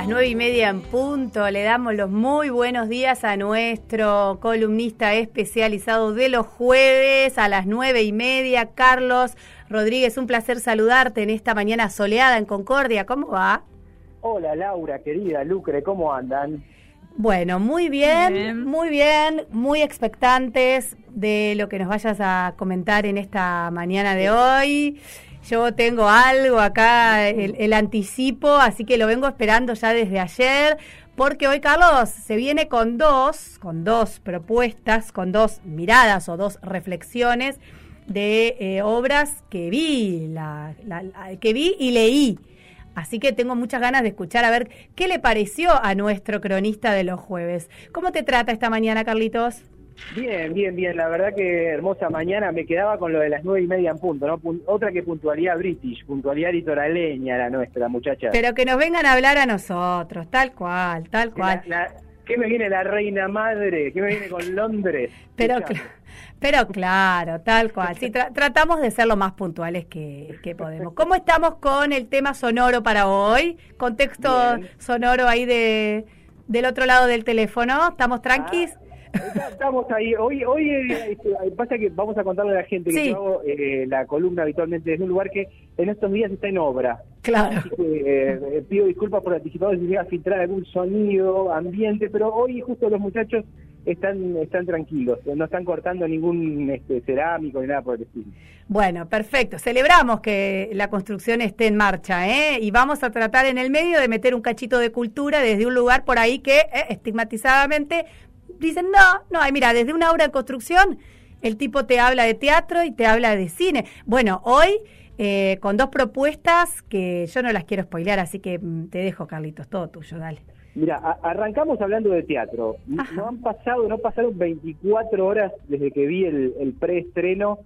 las nueve y media en punto le damos los muy buenos días a nuestro columnista especializado de los jueves a las nueve y media, Carlos Rodríguez. Un placer saludarte en esta mañana soleada en Concordia. ¿Cómo va? Hola Laura, querida Lucre, ¿cómo andan? Bueno, muy bien, muy bien, muy expectantes de lo que nos vayas a comentar en esta mañana de hoy. Yo tengo algo acá, el, anticipo, así que lo vengo esperando ya desde ayer, porque hoy Carlos se viene con dos, con dos propuestas, con dos miradas o dos reflexiones de eh, obras que vi, la, que vi y leí. Así que tengo muchas ganas de escuchar a ver qué le pareció a nuestro cronista de los jueves. ¿Cómo te trata esta mañana, Carlitos? Bien, bien, bien. La verdad que hermosa mañana. Me quedaba con lo de las nueve y media en punto, ¿no? otra que puntualidad british, puntualidad litoraleña la nuestra, muchacha. Pero que nos vengan a hablar a nosotros, tal cual, tal cual. ¿Qué me viene la reina madre? ¿Qué me viene con Londres? Pero, pero claro, tal cual. Sí, tratamos de ser lo más puntuales que, que, podemos. ¿Cómo estamos con el tema sonoro para hoy? Contexto sonoro ahí de del otro lado del teléfono. ¿Estamos tranquis? Ah, Estamos ahí. Hoy, hoy eh, este, pasa que vamos a contarle a la gente que yo hago eh, la columna habitualmente en un lugar que en estos días está en obra. Claro. Así que, eh, pido disculpas por anticipado si llega a filtrar algún sonido, ambiente, pero hoy justo los muchachos están están tranquilos, no están cortando ningún este, cerámico ni nada por el estilo. Bueno, perfecto. Celebramos que la construcción esté en marcha, ¿eh? Y vamos a tratar en el medio de meter un cachito de cultura desde un lugar por ahí que estigmatizadamente dicen, no, no, hay, mira, desde una obra de construcción, el tipo te habla de teatro y te habla de cine. Bueno, hoy eh, con dos propuestas que yo no las quiero spoilear, así que mm, te dejo, Carlitos, todo tuyo, dale. Mira, arrancamos hablando de teatro. No han pasado, no pasaron 24 horas desde que vi el, el preestreno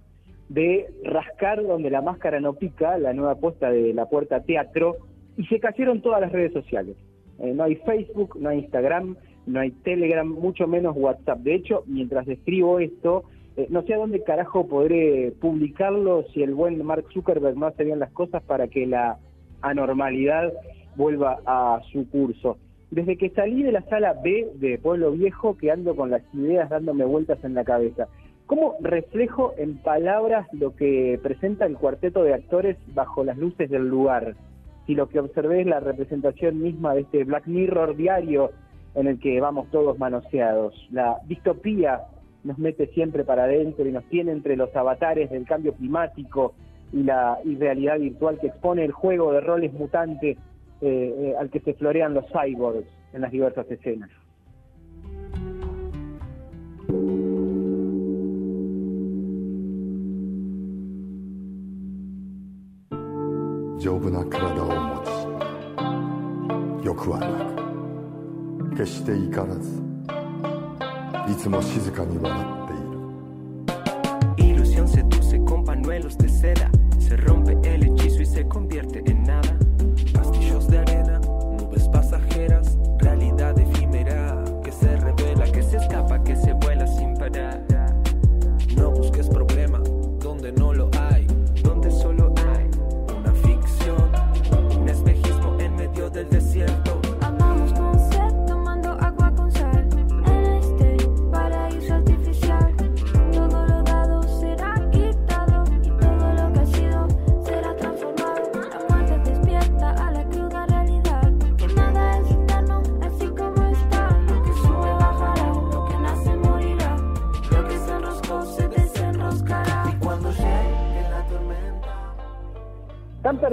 de Rascar donde la máscara no pica, la nueva apuesta de la puerta teatro, y se cayeron todas las redes sociales. Eh, no hay Facebook, no hay Instagram, no hay Telegram, mucho menos WhatsApp. De hecho, mientras escribo esto, eh, no sé a dónde carajo podré publicarlo si el buen Mark Zuckerberg no hace bien las cosas para que la anormalidad vuelva a su curso. Desde que salí de la sala B de Pueblo Viejo, que ando con las ideas dándome vueltas en la cabeza. ¿Cómo reflejo en palabras lo que presenta el cuarteto de actores bajo las luces del lugar? Si lo que observé es la representación misma de este Black Mirror diario en el que vamos todos manoseados. La distopía nos mete siempre para adentro y nos tiene entre los avatares del cambio climático y la irrealidad virtual que expone el juego de roles mutantes eh, eh, al que se florean los cyborgs en las diversas escenas. 決して怒らずいつも静かに笑って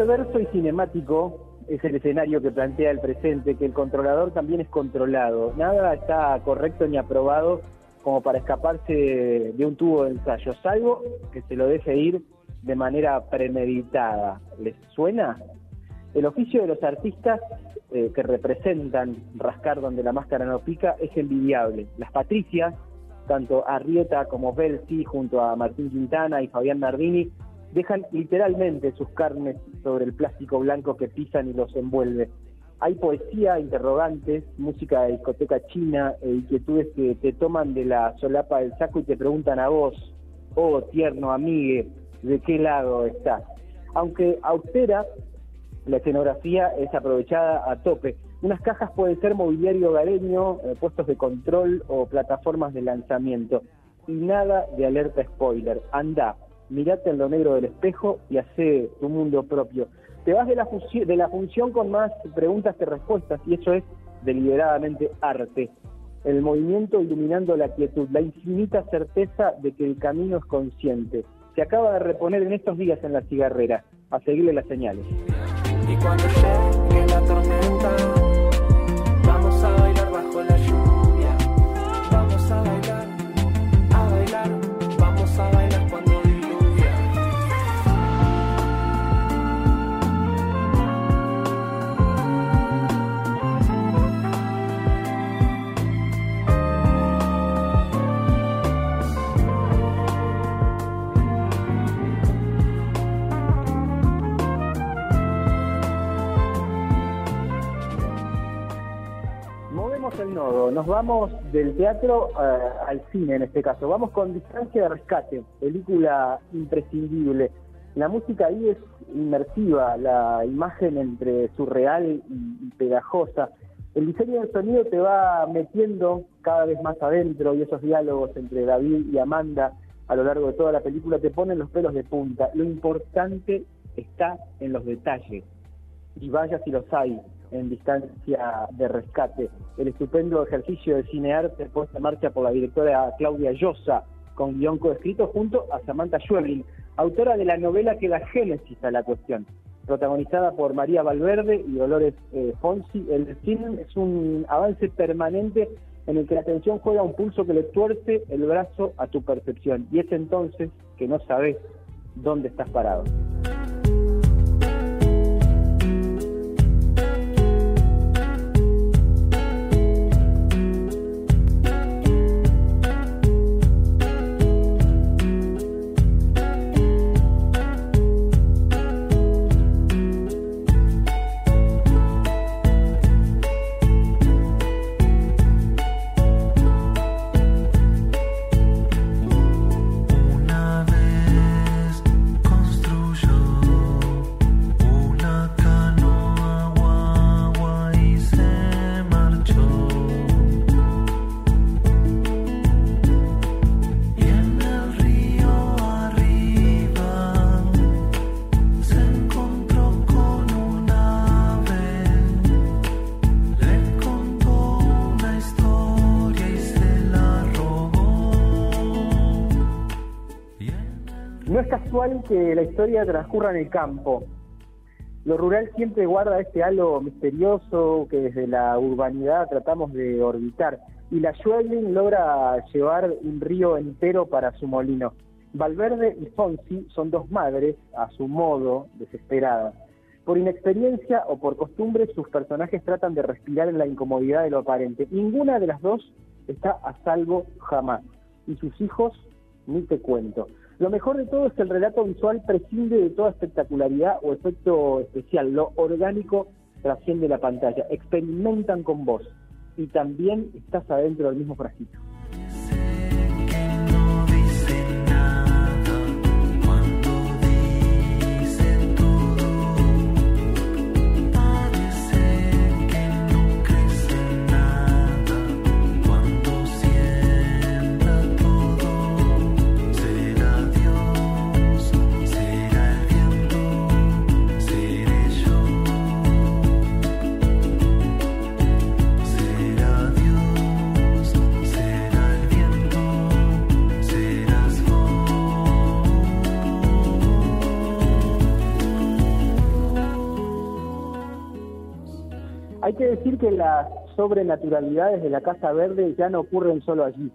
perverso y cinemático es el escenario que plantea el presente, que el controlador también es controlado. Nada está correcto ni aprobado como para escaparse de un tubo de ensayo, salvo que se lo deje ir de manera premeditada. ¿Les suena? El oficio de los artistas eh, que representan rascar donde la máscara no pica es envidiable. Las patricias, tanto Arrieta como Belsi, junto a Martín Quintana y Fabián Nardini, dejan literalmente sus carnes sobre el plástico blanco que pisan y los envuelve. Hay poesía, interrogantes, música de discoteca china e inquietudes que te toman de la solapa del saco y te preguntan a vos, oh tierno amigue, ¿de qué lado estás? Aunque austera, la escenografía es aprovechada a tope. Unas cajas pueden ser mobiliario hogareño, eh, puestos de control o plataformas de lanzamiento. Y nada de alerta spoiler. Anda, mirate en lo negro del espejo y hace tu mundo propio. Te vas de la, función con más preguntas que respuestas y eso es deliberadamente arte. El movimiento iluminando la quietud, la infinita certeza de que el camino es consciente. Se acaba de reponer en estos días en la cigarrera, a seguirle las señales. Y cuando nos vamos del teatro eh, al cine en este caso. Vamos con Distancia de Rescate, película imprescindible. La música ahí es inmersiva, la imagen entre surreal y, pegajosa. El diseño del sonido te va metiendo cada vez más adentro y esos diálogos entre David y Amanda a lo largo de toda la película te ponen los pelos de punta. Lo importante está en los detalles y vaya si los hay en distancia de rescate. El estupendo ejercicio de cinearte puesto en marcha por la directora Claudia Llosa, con guion coescrito junto a Samantha Schweblin, autora de la novela que da génesis a la cuestión. Protagonizada por María Valverde y Dolores eh, Fonsi, el cine es un avance permanente en el que la atención juega un pulso que le tuerce el brazo a tu percepción. Y es entonces que no sabes dónde estás parado. Que la historia transcurra en el campo. Lo rural siempre guarda este halo misterioso que desde la urbanidad tratamos de orbitar. Y la Schwebling logra llevar un río entero para su molino. Valverde y Fonsi son dos madres, a su modo, desesperadas. Por inexperiencia o por costumbre, sus personajes tratan de respirar en la incomodidad de lo aparente. Ninguna de las dos está a salvo jamás. Y sus hijos, ni te cuento. Lo mejor de todo es que el relato visual prescinde de toda espectacularidad o efecto especial. Lo orgánico trasciende la pantalla. Experimentan con vos y también estás adentro del mismo frasquito. Hay que decir que las sobrenaturalidades de la Casa Verde ya no ocurren solo allí.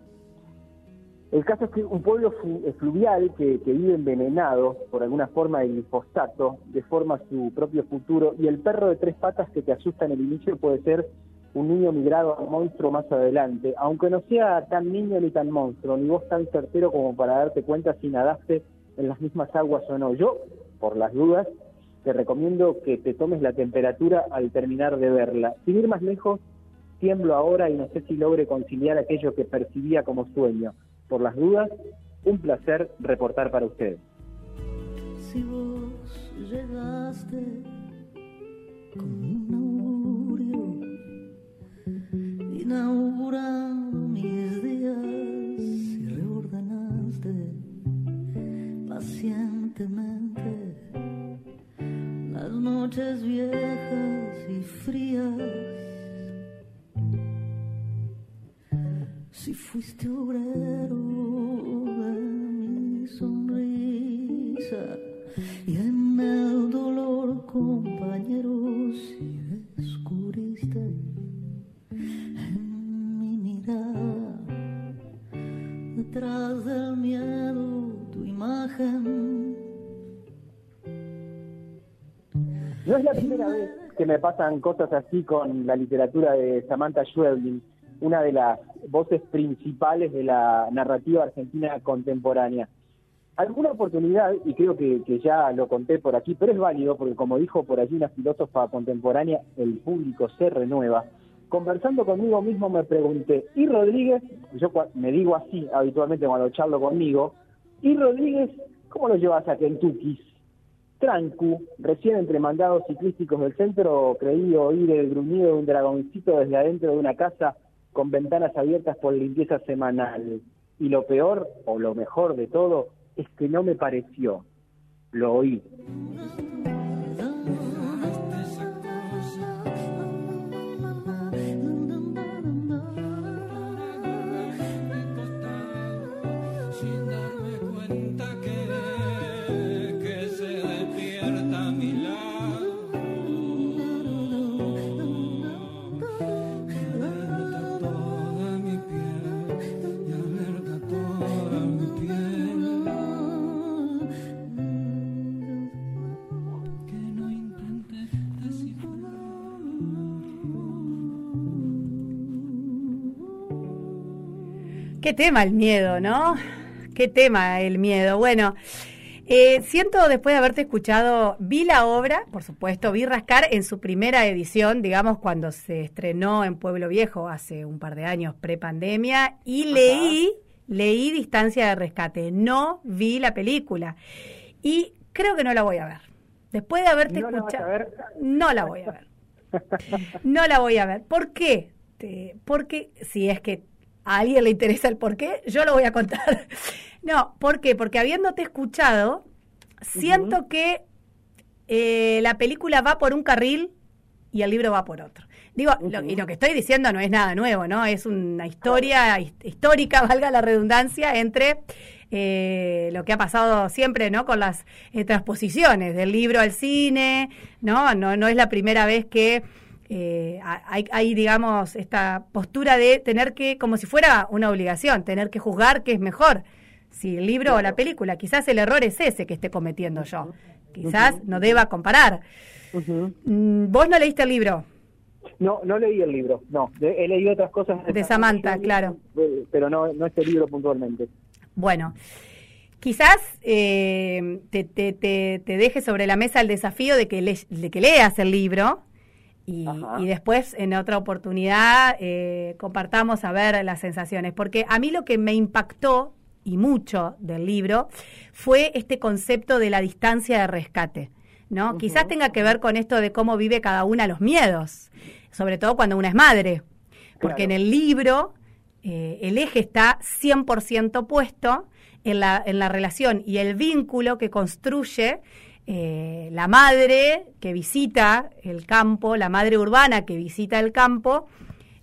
El caso es que un pueblo fluvial que, vive envenenado por alguna forma de glifosato deforma su propio futuro y el perro de tres patas que te asusta en el inicio puede ser un niño migrado a monstruo más adelante, aunque no sea tan niño ni tan monstruo, ni vos tan certero como para darte cuenta si nadaste en las mismas aguas o no. Yo, por las dudas, te recomiendo que te tomes la temperatura al terminar de verla. Sin ir más lejos, tiemblo ahora y no sé si logre conciliar aquello que percibía como sueño. Por las dudas, un placer reportar para ustedes. Si vos llegaste con un augurio inaugurando mis días y reordenaste pacientemente noches viejas y frías. Si fuiste obrero de mi sonrisa y en el dolor compañero si descubriste en mi mirada detrás del miedo tu imagen No es la primera vez que me pasan cosas así con la literatura de Samantha Schweblin, una de las voces principales de la narrativa argentina contemporánea. Alguna oportunidad, y creo que, que ya lo conté por aquí, pero es válido porque como dijo por allí una filósofa contemporánea, el público se renueva. Conversando conmigo mismo me pregunté, ¿y Rodríguez? Yo me digo así habitualmente cuando charlo conmigo, ¿y Rodríguez cómo lo llevas a Kentucky? Trancu, recién entre mandados ciclísticos del centro, creí oír el gruñido de un dragoncito desde adentro de una casa con ventanas abiertas por limpieza semanal. Y lo peor, o lo mejor de todo, es que no me pareció. Lo oí. Qué tema el miedo, ¿no? Qué tema el miedo. Bueno, eh, siento después de haberte escuchado, vi la obra, por supuesto, vi Rascar en su primera edición, digamos, cuando se estrenó en Pueblo Viejo hace un par de años, pre-pandemia, y leí, leí Distancia de Rescate. No vi la película. Y creo que no la voy a ver. Después de haberte ¿No la vas a escuchado, no la voy a ver. No la voy a ver. ¿Por qué? Porque si es que a alguien le interesa el por qué, yo lo voy a contar. No, ¿por qué? Porque habiéndote escuchado, siento que eh, la película va por un carril y el libro va por otro. Digo, lo- y lo que estoy diciendo no es nada nuevo, ¿no? Es una historia his- histórica, valga la redundancia, entre eh, lo que ha pasado siempre, ¿no? Con las eh, transposiciones del libro al cine, ¿no? No, no es la primera vez que eh, ha- hay, hay, digamos, esta postura de tener que, como si fuera una obligación, tener que juzgar qué es mejor, si el libro o la película. Quizás el error es ese que esté cometiendo yo. Quizás no deba comparar. Mm, ¿Vos no leíste el libro? No, no leí el libro, no. He leído otras cosas. De Samantha, claro. eh, Pero no, no este libro puntualmente. Bueno, quizás eh, te, te, te, te deje sobre la mesa el desafío de que, le- de que leas el libro y, después en otra oportunidad eh, compartamos a ver las sensaciones. Porque a mí lo que me impactó y mucho del libro fue este concepto de la distancia de rescate. ¿no? Quizás tenga que ver con esto de cómo vive cada una los miedos, sobre todo cuando una es madre. Porque Claro. en el libro eh, el eje está 100% puesto en la, en la relación y el vínculo que construye eh, la madre que visita el campo, la madre urbana que visita el campo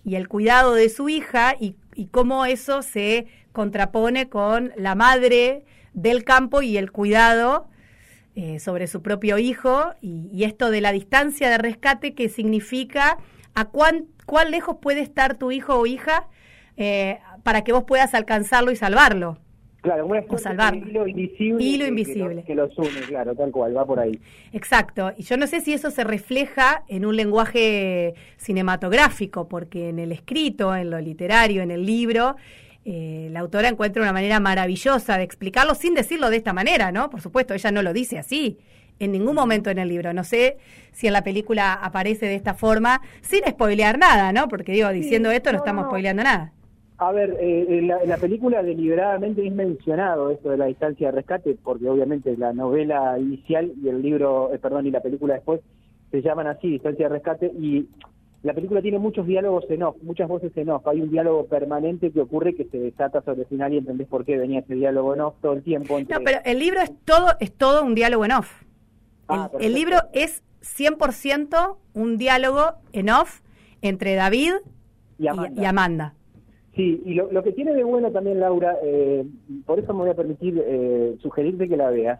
y el cuidado de su hija y, cómo eso se contrapone con la madre del campo y el cuidado eh, sobre su propio hijo y, y esto de la distancia de rescate que significa a cuán, cuán lejos puede estar tu hijo o hija eh, para que vos puedas alcanzarlo y salvarlo. Claro, una salvarlo. de hilo invisible. Hilo que- que invisible. los- Que, los une, claro, tal cual, va por ahí. Exacto. Y yo no sé si eso se refleja en un lenguaje cinematográfico, porque en el escrito, en lo literario, en el libro, eh, la autora encuentra una manera maravillosa de explicarlo sin decirlo de esta manera, ¿no? Por supuesto, ella no lo dice así en ningún momento en el libro. No sé si en la película aparece de esta forma, sin spoilear nada, ¿no? Porque digo, diciendo esto no no, estamos spoileando nada. A ver, eh, en, la, en la película deliberadamente es mencionado esto de la distancia de rescate, porque obviamente la novela inicial y el libro, eh, perdón, y la película después se llaman así, distancia de rescate, y la película tiene muchos diálogos en off, muchas voces en off. Hay un diálogo permanente que ocurre que se desata sobre el final y entendés por qué venía ese diálogo en off todo el tiempo. No, pero el libro es todo, es todo un diálogo en off. Ah, el, el libro es 100% un diálogo en off entre David Y y, Amanda. y Amanda. Sí, y lo, lo que tiene de bueno también, Laura, eh, por eso me voy a permitir eh, sugerirte que la veas,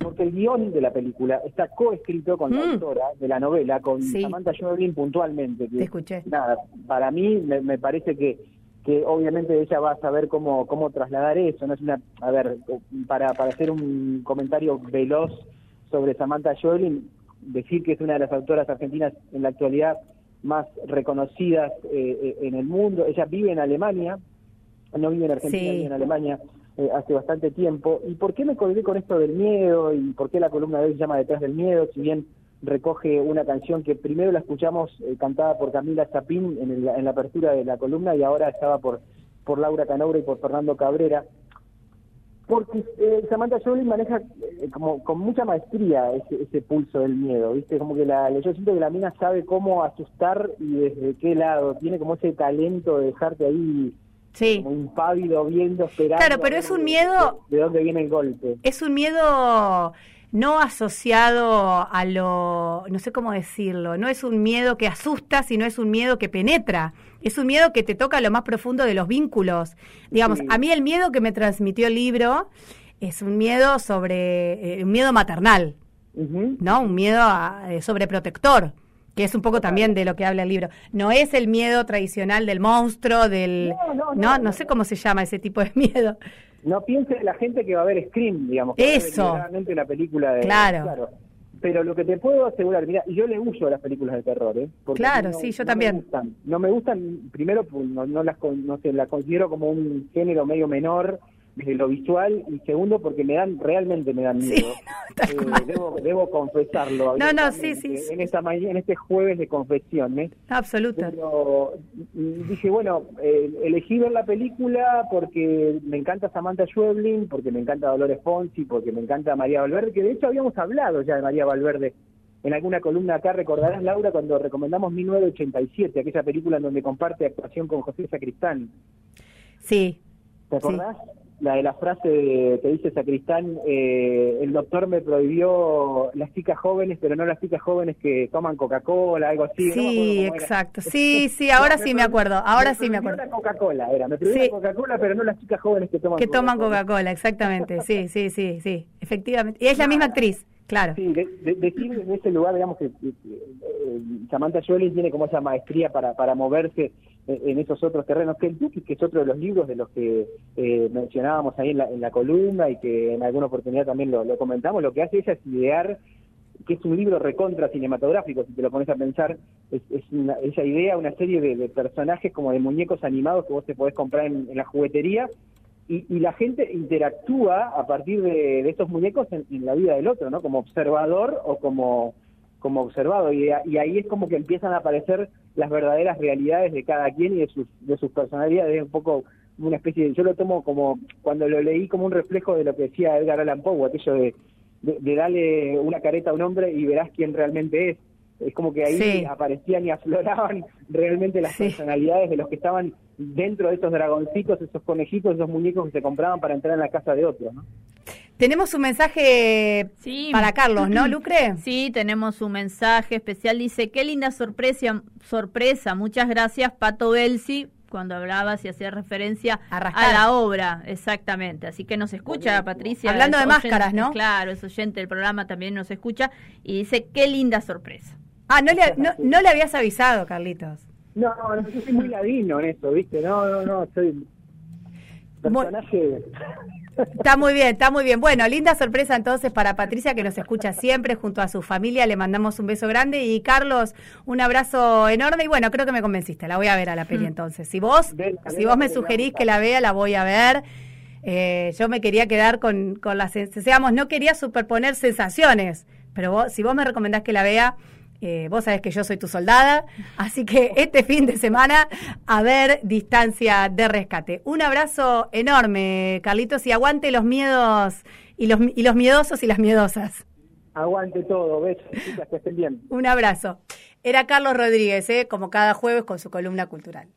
porque el guion de la película está coescrito con la Mm. autora de la novela, con Sí. Samantha Joelin puntualmente. que, Te escuché. Nada, para mí me, me parece que, que obviamente ella va a saber cómo, cómo trasladar eso. No es una, a ver, para, para hacer un comentario veloz sobre Samantha Joelin, decir que es una de las autoras argentinas en la actualidad más reconocidas eh, eh, en el mundo. Ella vive en Alemania, no vive en Argentina, Sí. vive en Alemania eh, hace bastante tiempo. ¿Y por qué me colgué con esto del miedo y por qué la columna de hoy se llama Detrás del Miedo? Si bien recoge una canción que primero la escuchamos eh, cantada por Camila Chapín en, el- en la apertura de la columna y ahora estaba por, por Laura Canaura y por Fernando Cabrera. Porque eh, Samantha Jolie maneja eh, como con mucha maestría ese, ese pulso del miedo, ¿viste? Como que la, yo siento que la mina sabe cómo asustar y desde qué lado, tiene como ese talento de dejarte ahí Sí. como impávido, viendo, esperando. Claro, pero es un miedo- De, de dónde viene el golpe. Es un miedo no asociado a lo, no sé cómo decirlo, no es un miedo que asusta, sino es un miedo que penetra. Es un miedo que te toca lo más profundo de los vínculos. Digamos, Sí. a mí el miedo que me transmitió el libro es un miedo sobre, eh, un miedo maternal. ¿no? Un miedo a- eh, sobreprotector, que es un poco también de lo que habla el libro. No es el miedo tradicional del monstruo, del... No, no, no, no, no. sé cómo se llama ese tipo de miedo. No piense la gente que va a ver Scream, digamos. que va a ver Eso. la película de... Claro. Pero lo que te puedo asegurar, mira, yo le a las películas de terror, ¿eh? Porque Claro, mí sí, yo me también. gustan. No me gustan, primero, pues, no, no las no sé, las considero como un género medio menor desde lo visual y segundo porque me dan, realmente me dan Sí, miedo. tal Eh, debo, debo confesarlo. No, no, sí, sí, sí. En, esta ma- en este jueves de confesión, ¿eh? Absoluta. Pero mm, dije, bueno, eh, elegí ver la película porque me encanta Samantha Schweblin, porque me encanta Dolores Fonsi, porque me encanta María Valverde, que de hecho habíamos hablado ya de María Valverde en alguna columna acá, recordarás Laura, cuando recomendamos 1987, aquella película en donde comparte actuación con José Sacristán. Sí, ¿Te acordás? La de la frase de- que dice Sacristán, eh, el doctor me prohibió las chicas jóvenes, pero no las chicas jóvenes que toman Coca-Cola, algo así. no me sí, era. exacto. Sí, sí, ahora sí me acuerdo. Ahora sí me acuerdo. la Coca-Cola era, me prohibió Sí. Coca-Cola, pero no las chicas jóvenes que toman Que toman Coca-Cola, exactamente. Sí, sí, sí, sí. Efectivamente. Y es la misma actriz, claro. Sí, de- de- decir en ese lugar, digamos que eh, Samantha Jolie tiene como esa maestría para, para moverse en, esos otros terrenos. Que el Duque, que es otro de los libros de los que eh, mencionábamos ahí en la, en la columna y que en alguna oportunidad también lo, lo comentamos, lo que hace ella es idear que es un libro recontra cinematográfico, si te lo pones a pensar, es, es una- esa idea, una serie de, de personajes como de muñecos animados que vos te podés comprar en, en la juguetería y, y la gente interactúa a partir de, estos muñecos en, en la vida del otro, ¿no? Como observador o como, como observado. Y, y ahí es como que empiezan a aparecer las verdaderas realidades de cada quien y de sus, de sus personalidades. Es un poco una especie de... Yo lo tomo como, cuando lo leí, como un reflejo de lo que decía Edgar Allan Poe, aquello de, de, de darle una careta a un hombre y verás quién realmente es. Es como que ahí Sí. aparecían y afloraban realmente las Sí. personalidades de los que estaban dentro de esos dragoncitos, esos conejitos, esos muñecos que se compraban para entrar en la casa de otros, ¿no? Tenemos un mensaje Sí. para Carlos, ¿no, Lucre? Sí, tenemos un mensaje especial. Dice, qué linda sorpresa, sorpresa. Muchas gracias, Pato Belsi, cuando hablabas y hacías referencia A la obra. Exactamente. Así que nos escucha, Patricia. Hablando de máscaras, ¿no? Claro, es oyente del programa, también nos escucha. Y dice, qué linda sorpresa. Ah, no le, no, no le habías avisado, Carlitos. No, no, yo soy muy ladino en eso, ¿viste? No, no, no, soy Muy- personaje... Está muy bien, está muy bien. Bueno, linda sorpresa entonces para Patricia que nos escucha siempre junto a su familia. Le mandamos un beso grande y Carlos, un abrazo enorme. Y bueno, creo que me convenciste. La voy a ver a la peli entonces. Si vos, si vos me sugerís que la vea, la voy a ver. Eh, yo me quería quedar con, con las digamos, no quería superponer sensaciones, pero vos, si vos me recomendás que la vea, eh, vos sabés que yo soy tu soldada, así que este fin de semana a ver distancia de rescate. Un abrazo enorme, Carlitos, y aguante los miedos y los, y los miedosos y las miedosas. Aguante todo, besos, chicas, que estén bien. Un abrazo. Era Carlos Rodríguez, ¿eh? como cada jueves con su columna cultural.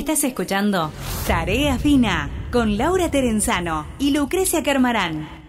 Estás escuchando Tarea Fina con Laura Terenzano y Lucrecia Carmarán.